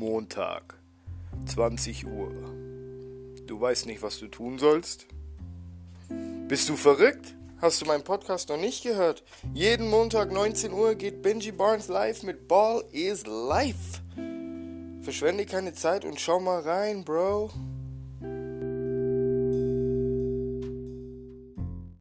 Montag, 20 Uhr. Du weißt nicht, was du tun sollst? Bist du verrückt? Hast du meinen Podcast noch nicht gehört? Jeden Montag 19 Uhr geht Benji Barnes live mit Ball is Life. Verschwende keine Zeit und schau mal rein, Bro.